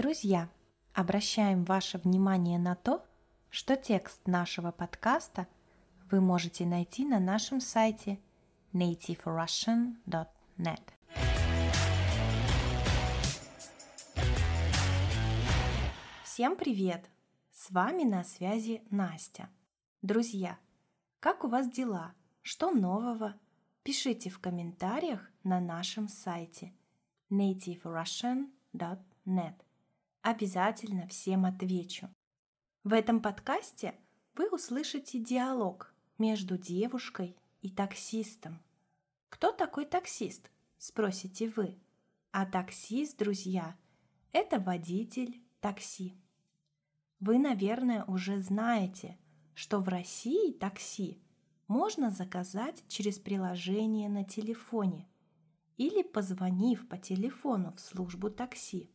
Друзья, обращаем ваше внимание на то, что текст нашего подкаста вы можете найти на нашем сайте nativerussian.net. Всем привет! С вами на связи Настя. Друзья, как у вас дела? Что нового? Пишите в комментариях на нашем сайте nativerussian.net. Обязательно всем отвечу. В этом подкасте вы услышите диалог между девушкой и таксистом. Кто такой таксист? Спросите вы. А таксист, друзья, это водитель такси. Вы, наверное, уже знаете, что в России такси можно заказать через приложение на телефоне или позвонив по телефону в службу такси.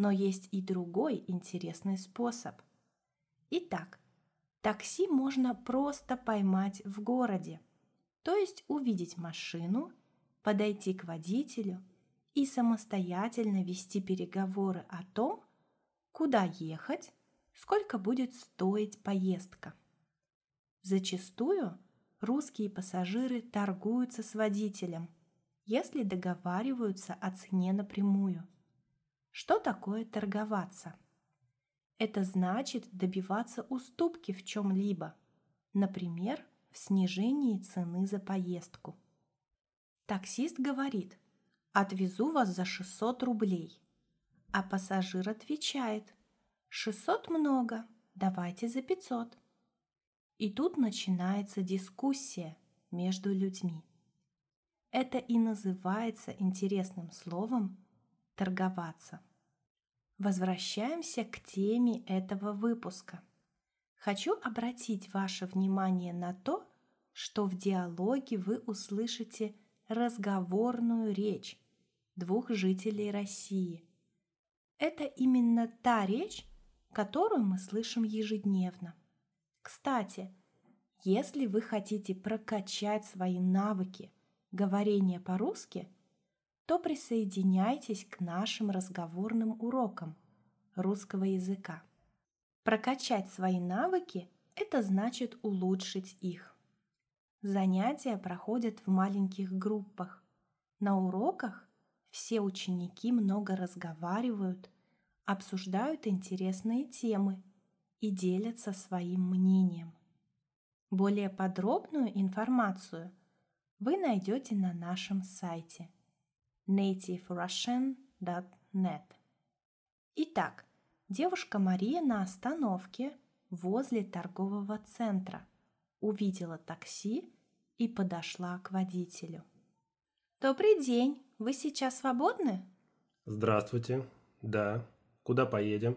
Но есть и другой интересный способ. Итак, такси можно просто поймать в городе, то есть увидеть машину, подойти к водителю и самостоятельно вести переговоры о том, куда ехать, сколько будет стоить поездка. Зачастую русские пассажиры торгуются с водителем, если договариваются о цене напрямую. Что такое торговаться? Это значит добиваться уступки в чем-либо, например, в снижении цены за поездку. Таксист говорит «Отвезу вас за 600 рублей», а пассажир отвечает «600 много, давайте за 500». И тут начинается дискуссия между людьми. Это и называется интересным словом «торговаться». Возвращаемся к теме этого выпуска. Хочу обратить ваше внимание на то, что в диалоге вы услышите разговорную речь двух жителей России. Это именно та речь, которую мы слышим ежедневно. Кстати, если вы хотите прокачать свои навыки говорения по-русски – то присоединяйтесь к нашим разговорным урокам русского языка. Прокачать свои навыки – это значит улучшить их. Занятия проходят в маленьких группах. На уроках все ученики много разговаривают, обсуждают интересные темы и делятся своим мнением. Более подробную информацию вы найдете на нашем сайте – nativerussian.net. Итак, девушка Мария на остановке возле торгового центра увидела такси и подошла к водителю. «Добрый день! Вы сейчас свободны?» Здравствуйте. Да. Куда поедем?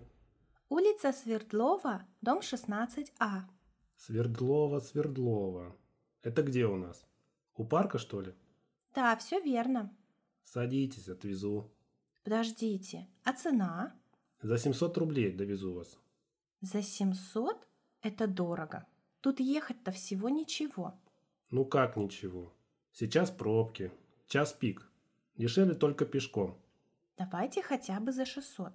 Улица Свердлова, дом 16А. Свердлова, Свердлова. Это где у нас? У парка, что ли? Да, все верно. Садитесь, отвезу. Подождите, а цена? За 700 рублей довезу вас. За 700? Это дорого. Тут ехать-то всего ничего. Ну как ничего? Сейчас пробки. Час пик. Дешевле только пешком. Давайте хотя бы за 600.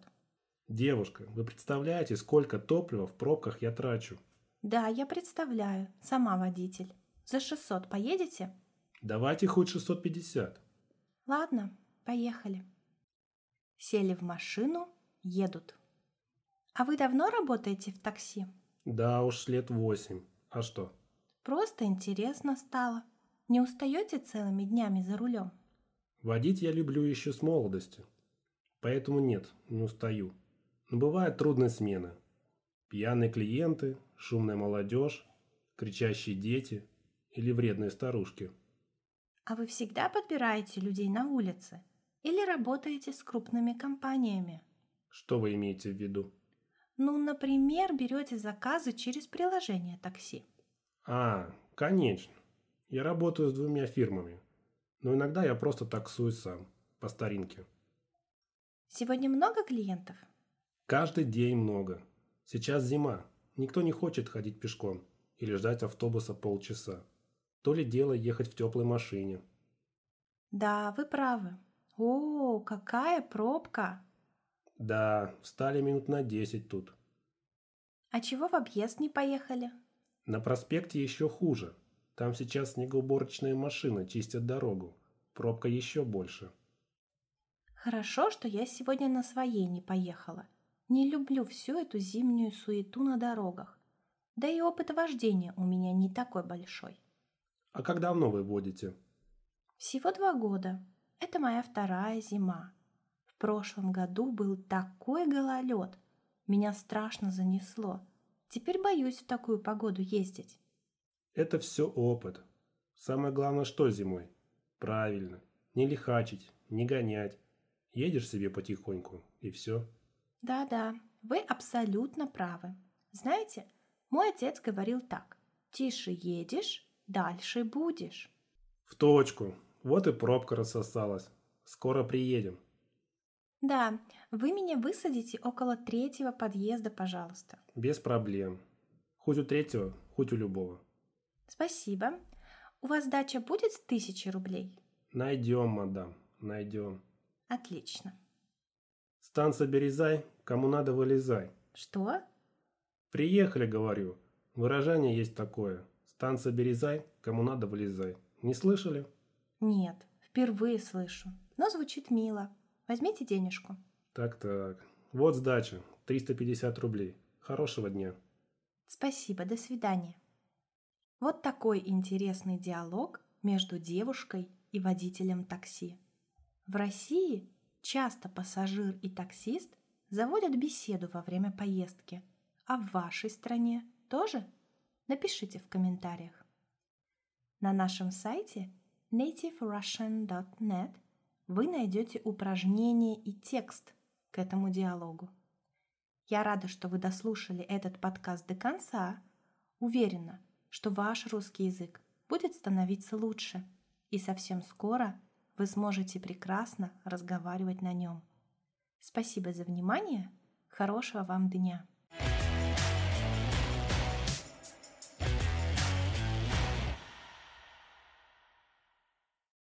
Девушка, вы представляете, сколько топлива в пробках я трачу? Да, я представляю. Сама водитель. За 600 поедете? Давайте хоть 650. Ладно, поехали. Сели в машину, едут. А вы давно работаете в такси? Да уж, лет восемь. А что? Просто интересно стало. Не устаете целыми днями за рулем? Водить я люблю еще с молодости. Поэтому нет, не устаю. Но бывают трудные смены. Пьяные клиенты, шумная молодежь, кричащие дети или вредные старушки – а вы всегда подбираете людей на улице? Или работаете с крупными компаниями? Что вы имеете в виду? Ну, например, берете заказы через приложение такси. А, конечно. Я работаю с двумя фирмами. Но иногда я просто таксую сам, по старинке. Сегодня много клиентов? Каждый день много. Сейчас зима. Никто не хочет ходить пешком или ждать автобуса полчаса то ли дело ехать в теплой машине. Да, вы правы. О, какая пробка! Да, встали минут на десять тут. А чего в объезд не поехали? На проспекте еще хуже. Там сейчас снегоуборочные машины чистят дорогу. Пробка еще больше. Хорошо, что я сегодня на своей не поехала. Не люблю всю эту зимнюю суету на дорогах. Да и опыт вождения у меня не такой большой. А как давно вы водите? Всего два года. Это моя вторая зима. В прошлом году был такой гололед. Меня страшно занесло. Теперь боюсь в такую погоду ездить. Это все опыт. Самое главное, что зимой? Правильно. Не лихачить, не гонять. Едешь себе потихоньку, и все. Да-да, вы абсолютно правы. Знаете, мой отец говорил так. Тише едешь, дальше будешь. В точку. Вот и пробка рассосалась. Скоро приедем. Да, вы меня высадите около третьего подъезда, пожалуйста. Без проблем. Хоть у третьего, хоть у любого. Спасибо. У вас дача будет с тысячи рублей? Найдем, мадам, найдем. Отлично. Станция Березай, кому надо, вылезай. Что? Приехали, говорю. Выражение есть такое. Станция Березай, кому надо, вылезай. Не слышали? Нет, впервые слышу. Но звучит мило. Возьмите денежку. Так-так. Вот сдача. 350 рублей. Хорошего дня. Спасибо, до свидания. Вот такой интересный диалог между девушкой и водителем такси. В России часто пассажир и таксист заводят беседу во время поездки. А в вашей стране тоже? Напишите в комментариях. На нашем сайте nativerussian.net вы найдете упражнение и текст к этому диалогу. Я рада, что вы дослушали этот подкаст до конца. Уверена, что ваш русский язык будет становиться лучше, и совсем скоро вы сможете прекрасно разговаривать на нем. Спасибо за внимание. Хорошего вам дня!